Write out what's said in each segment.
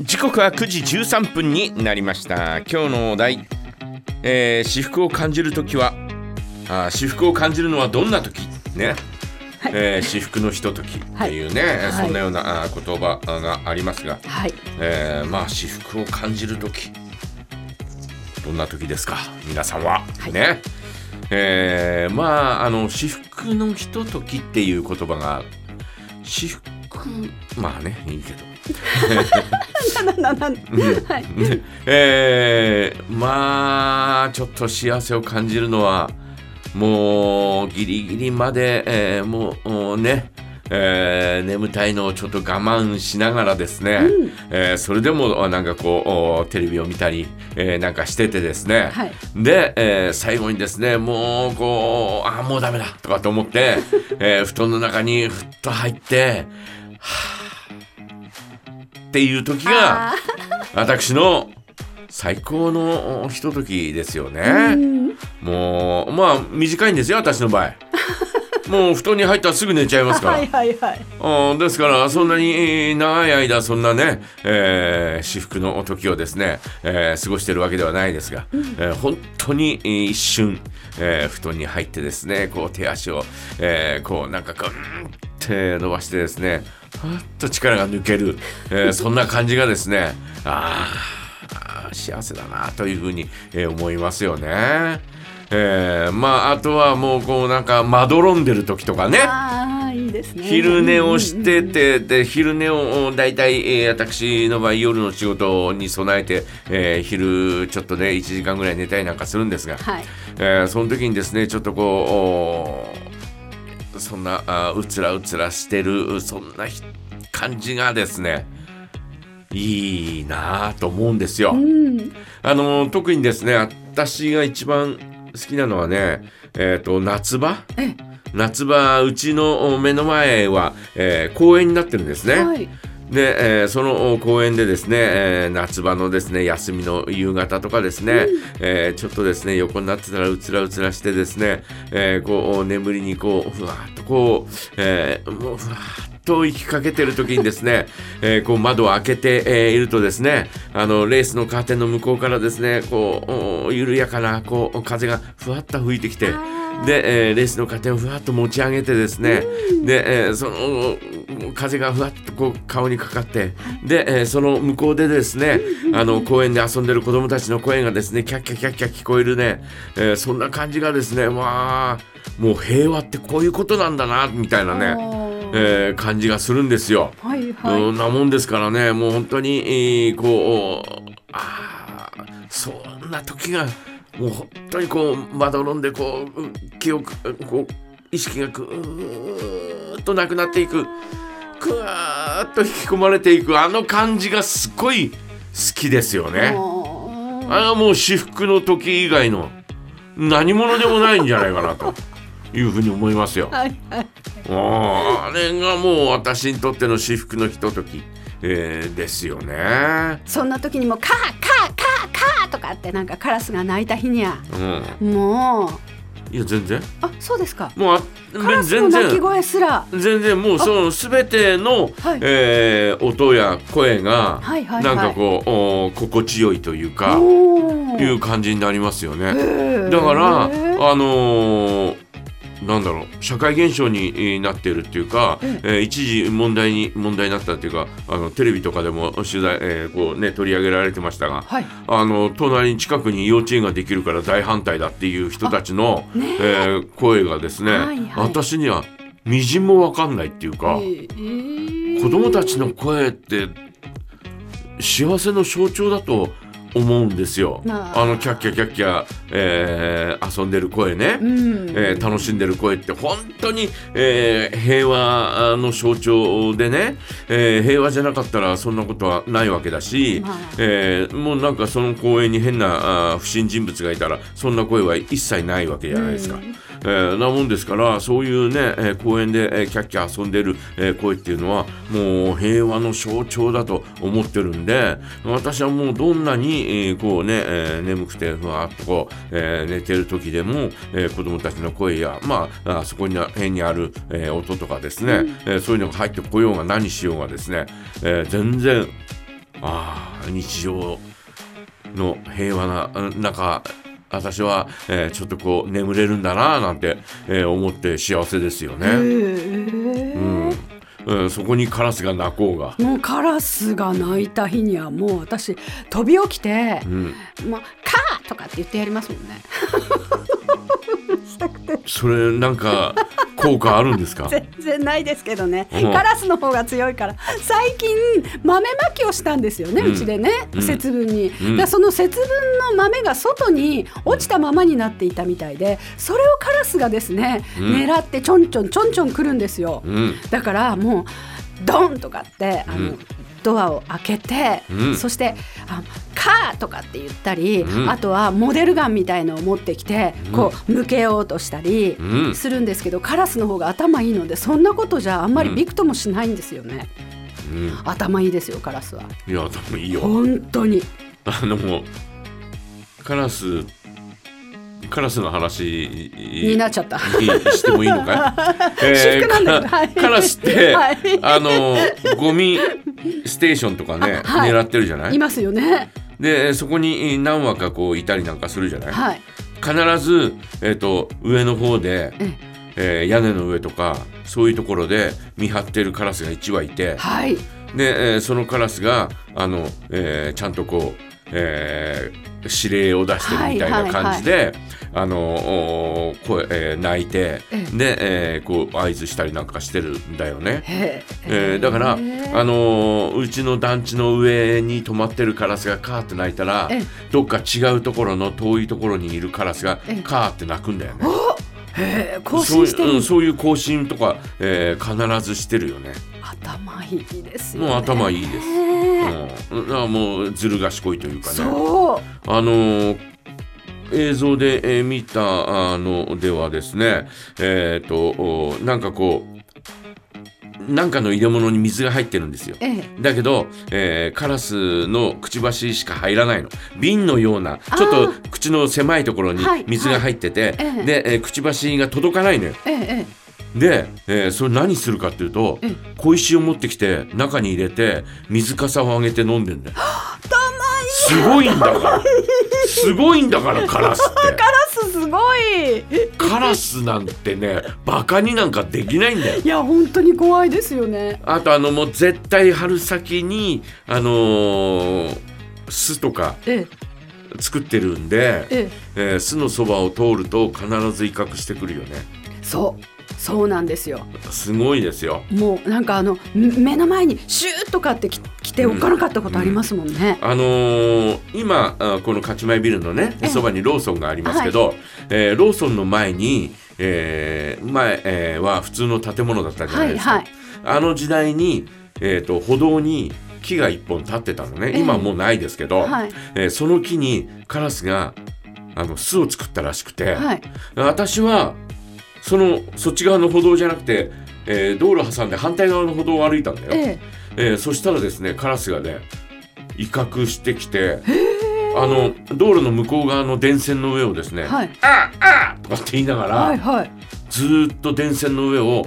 時刻は9時13分になりました。今日のお題、えー、私服を感じる時はあ私服を感じるのはどんな時？ね、はい、えー、私服のひとときっていうね、はい、そんなような言葉がありますが、はい、えー、まあ私服を感じる時どんな時ですか？皆さんは、はい、ね。えー、まああの私服のひとときっていう言葉が私服まあねいいけどはい、えー、まあちょっと幸せを感じるのはもうギリギリまで、えー、もうねえー、眠たいのをちょっと我慢しながらですね、うん、えー、それでもなんかこうテレビを見たり、えー、なんかしててですね、はい、で、えー、最後にですねもうこうあもうダメだとかと思って、えー、布団の中にふっと入ってはあっていう時が私の最高のひとときですよね。もうまあ短いんですよ私の場合。もう布団に入ったらすぐ寝ちゃいますから。はいはいはい、ですからそんなに長い間そんなね、えー、至福の時をですね、えー、過ごしてるわけではないですが、うん、えー、本当に一瞬、えー、布団に入ってですねこう手足を、えー、こうなんかグンって伸ばしてですねふっと力が抜ける、えー、そんな感じがですねああ幸せだなというふうに、えー、思いますよね。えー、まああとはもうこうなんかまどろんでる時とかね。いいね、昼寝をしてて、で昼寝を大体、えー、私の場合夜の仕事に備えて、えー、昼ちょっとね1時間ぐらい寝たりなんかするんですが、はい、えー、その時にですねちょっとこうそんなあうつらうつらしてるそんな感じがですねいいなと思うんですよ。うん、あの特にですね私が一番好きなのはね、えーと、夏場？夏場うちの目の前は、えー、公園になってるんですね。はいで、えー、その公園でですね、えー、夏場のですね休みの夕方とかですね、うん、えー、ちょっとですね横になってたらうつらうつらしてですね、えこう眠りにこうふわっとこう、えもうふわっと息かけてる時にですね、えこう窓を開けて、えいるとですねあのレースのカーテンの向こうからですねこう緩やかなこう風がふわっと吹いてきて。で、えー、レースのカーテンをふわっと持ち上げてですね、で、えー、その風がふわっとこう顔にかかってで、えー、その向こうでですねあの公園で遊んでる子供たちの声がですねキャッキャキャッキャ聞こえるね、えー、そんな感じがですねわあもう平和ってこういうことなんだなみたいなね、えー、感じがするんですよ。はいはい、なもんですからねもう本当に、えー、こうあそんな時がもう本当にこうまどろんでこう記憶こう意識がぐーっとなくなっていく。ぐわーっと引き込まれていくあの感じがすごい好きですよね。あれはもう至福の時以外の何者でもないんじゃないかなというふうに思いますよ。は いはい、あれがもう私にとっての至福のひととき、えー、ですよね。そんな時にもカーカとかってなんかカラスが鳴いた日には、うん、もう。いや全然。あそうですか。もうあ全然。鳴き声すら。全然もうそのすべての、はい、えー、音や声が、はいはいはい、なんかこうお心地よいというかいう感じになりますよね。だからあのーなんだろう社会現象になっているっていうか、うん、えー、一時問題に問題になったっていうかあのテレビとかでも取材、えー、こうね取り上げられてましたが、はい、あの隣に近くに幼稚園ができるから大反対だっていう人たちの、ね。えー、声がですね、はいはい、私にはみじんも分かんないっていうか、えー、子供たちの声って幸せの象徴だと思うんですよ。あ。のキャッキャキャッキャ、えー、遊んでる声ね、うん、えー、楽しんでる声って本当に、えー、平和の象徴でね、えー、平和じゃなかったらそんなことはないわけだし、まあ、えー、もうなんかその公園に変なあ不審人物がいたらそんな声は一切ないわけじゃないですか。うん。えー、なもんですからそういうね、えー、公園で、えー、キャッキャ遊んでる、えー、声っていうのはもう平和の象徴だと思ってるんで私はもうどんなに、えー、こうね、えー、眠くてふわっとこう、えー、寝てる時でも、えー、子供たちの声やまああそこに辺にある、えー、音とかですね、うん、えー、そういうのが入ってこようが何しようがですね、えー、全然ああ日常の平和な中私は、えー、ちょっとこう眠れるんだななんて、えー、思って幸せですよね。うんうん、そこにカラスが鳴こうがもうカラスが鳴いた日にはもう私飛び起きて「うん、もうカー!」とかって言ってやりますもんね。それなんか効果あるんですか？全然ないですけどね、うん、カラスの方が強いから。最近豆まきをしたんですよね、うちでね、うん、節分に、うん、だその節分の豆が外に落ちたままになっていたみたいでそれをカラスがですね、狙ってちょんちょんちょんちょん来るんですよ、だからもうドンとかってあの、ドアを開けて、うん、そしてあ「カー!」とかって言ったり、うん、あとはモデルガンみたいのを持ってきて、うん、こう向けようとしたりするんですけど、カラスの方が頭いいのでそんなことじゃあんまりびくともしないんですよね。頭いいですよカラスは。いや頭いいよ。本当に。あのカラスカラスの話になっちゃったしてもいいのかい、えー、カラスって、はい、あのゴミステーションとかね、はい、狙ってるじゃない？いますよね。でそこに何羽かこういたりなんかするじゃない、はい、必ず、えーと、上の方で、えー、屋根の上とかそういうところで見張ってるカラスが1羽いて、はい、で、えー、そのカラスがあの、えー、ちゃんとこう、えー、指令を出してるみたいな感じで、はいはいはい、あの声、えー、泣いてで、えー、こう合図したりなんかしてるんだよね。え。ー、だから、あのうちの団地の上に止まってるカラスがカーって鳴いたらどっか違うところの遠いところにいるカラスがカーって鳴くんだよね。更新してるそう,、うん、そういう更新とか、えー、必ずしてるよね。頭いいですよ、ね、もう頭いいです。うん、もうずる賢いというかね。あのー映像で、えー、見たのではですね、えっ、ー、と、なんかこう、なんかの入れ物に水が入ってるんですよ。ええ、だけど、えー、カラスのくちばししか入らないの。瓶のような、ちょっと口の狭いところに水が入ってて、はい。はい、で、えー、くちばしが届かないのよ。えで、えー、それ何するかっていうと、小石を持ってきて中に入れて水かさを上げて飲んでんだよ。すごいんだから。すごいんだからカラスって。カラスすごいカラスなんてねバカになんかできないんだよ。いや本当に怖いですよね。あとあのもう絶対春先にあのー、巣とか、ええ。作ってるんで、ええ。えー、巣のそばを通ると必ず威嚇してくるよね。そう。そうなんですよ。すごいですよ。もうなんかあの目の前にシューとかって来ておかなかったことありますもんね、うん。うん、あのー、今この勝前ビルのねそばにローソンがありますけど、はい、えー、ローソンの前に、えー、前、えー、は普通の建物だったじゃないですか、はいはい、あの時代に、えーと、歩道に木が一本立ってたのね、今もうないですけど、はい、えー、その木にカラスがあの巣を作ったらしくて、はい、私はそのそっち側の歩道じゃなくて、えー、道路挟んで反対側の歩道を歩いたんだよ、ええ。えー、そしたらですねカラスがね威嚇してきてあの道路の向こう側の電線の上をですね「はい、ああとかって言いながら、はいはい、ずっと電線の上を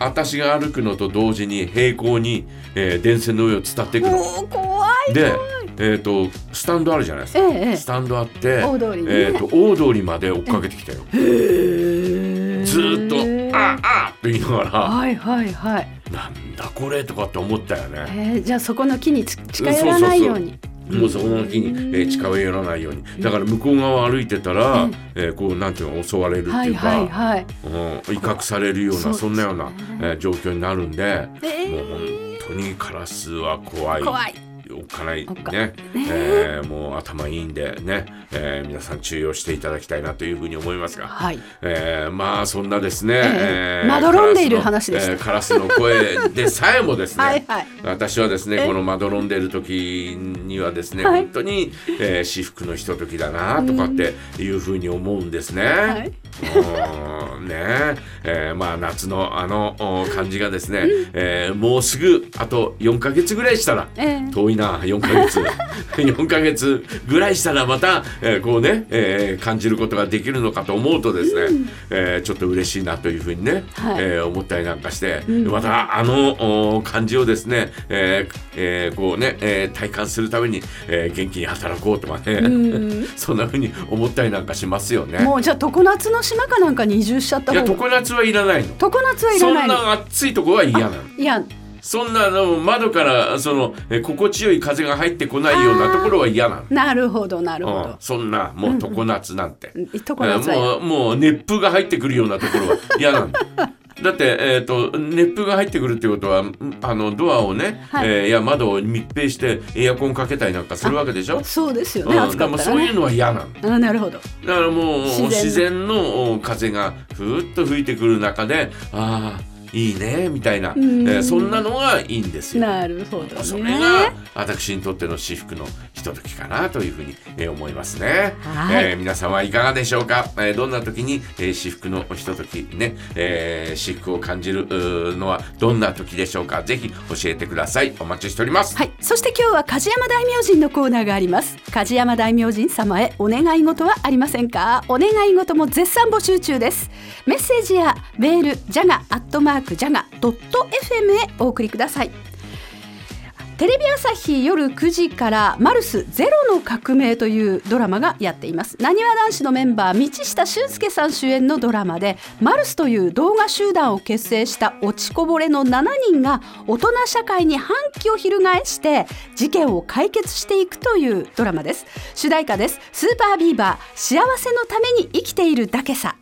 私が歩くのと同時に平行に、えー、電線の上を伝っていくの。怖いで、えーと、スタンドあるじゃないですか、ええ、スタンドあって大通り、ね、えーと、大通りまで追っかけてきたよ。ずっと「ああ!」と言いながら「はいはいはい」なんだこれとかって思ったよね。えー、じゃあそこの木に近寄らないように。もうそこの木に、えー、近寄らないように。だから向こう側を歩いてたら、うん、えー、こうなんていうの襲われるっていうか、はいはいはい、うん、威嚇されるようなそんなような、えー、状況になるんで、えー、もう本当にカラスは怖い。怖いおっかないね、えー、もう頭いいんでね、えー、皆さん注意をしていただきたいなというふうに思いますが、はい。えー、まあそんなですね、えー、まどろんでいる話でした、えー、カラスの声でさえもですね はい、私はですねこのまどろんでいる時にはですね、本当に、えー、至福のひとときだなとかっていうふうに思うんですね。はいね。えー、まあ夏のあの感じがですね、うん、えー、もうすぐあと4か月ぐらいしたら、えー、遠いな4か月。4か月ぐらいしたらまた、えー、こうね、えー、感じることができるのかと思うとですね、うん、えー、ちょっと嬉しいなというふうにね、はい、えー、思ったりなんかして、うん、またあの感じをですね、えーえー、こうね、えー、体感するために、えー、元気に働こうとかね、そんなふうに思ったりなんかしますよね。もうじゃあ常夏の島かなんかに移住しちゃったいや常夏はいらないの。常夏はいらないそんな暑いとこは嫌なの。いや。そんなの窓からそのえ心地よい風が入ってこないようなところは嫌なの。なるほどなるほど、うん、そんなもう常夏なんて、うん、常夏もうもう熱風が入ってくるようなところは嫌なのだって、えーと、熱風が入ってくるってことはあのドアをね、はい、えー、いや窓を密閉してエアコンかけたりなんかするわけでしょ？そうですよね、うん、でもそういうのは嫌なの。あなるほど。だからもう自然の風がふーっと吹いてくる中でああいいねみたいな、えー、そんなのがいいんですよ。なるほど、ね、それが私にとっての至福のひとときかなというふうに、えー、思いますね。はい、えー、皆さんはいかがでしょうか、えー、どんな時に、えー、至福のひとときね、えー、至福を感じるのはどんな時でしょうか？ぜひ教えてください。お待ちしております。はい。そして今日は梶山大明神のコーナーがあります。梶山大明神様へお願い事はありませんか？お願い事も絶賛募集中です。メッセージやメールジャガアットマークジャガドット FM へお送りください。テレビ朝日夜9時から「マルスゼロの革命」というドラマがやっています。なにわ男子のメンバー道下俊介さん主演のドラマでマルスという動画集団を結成した落ちこぼれの7人が大人社会に反旗を翻して事件を解決していくというドラマです。主題歌です。スーパービーバー幸せのために生きているだけさ。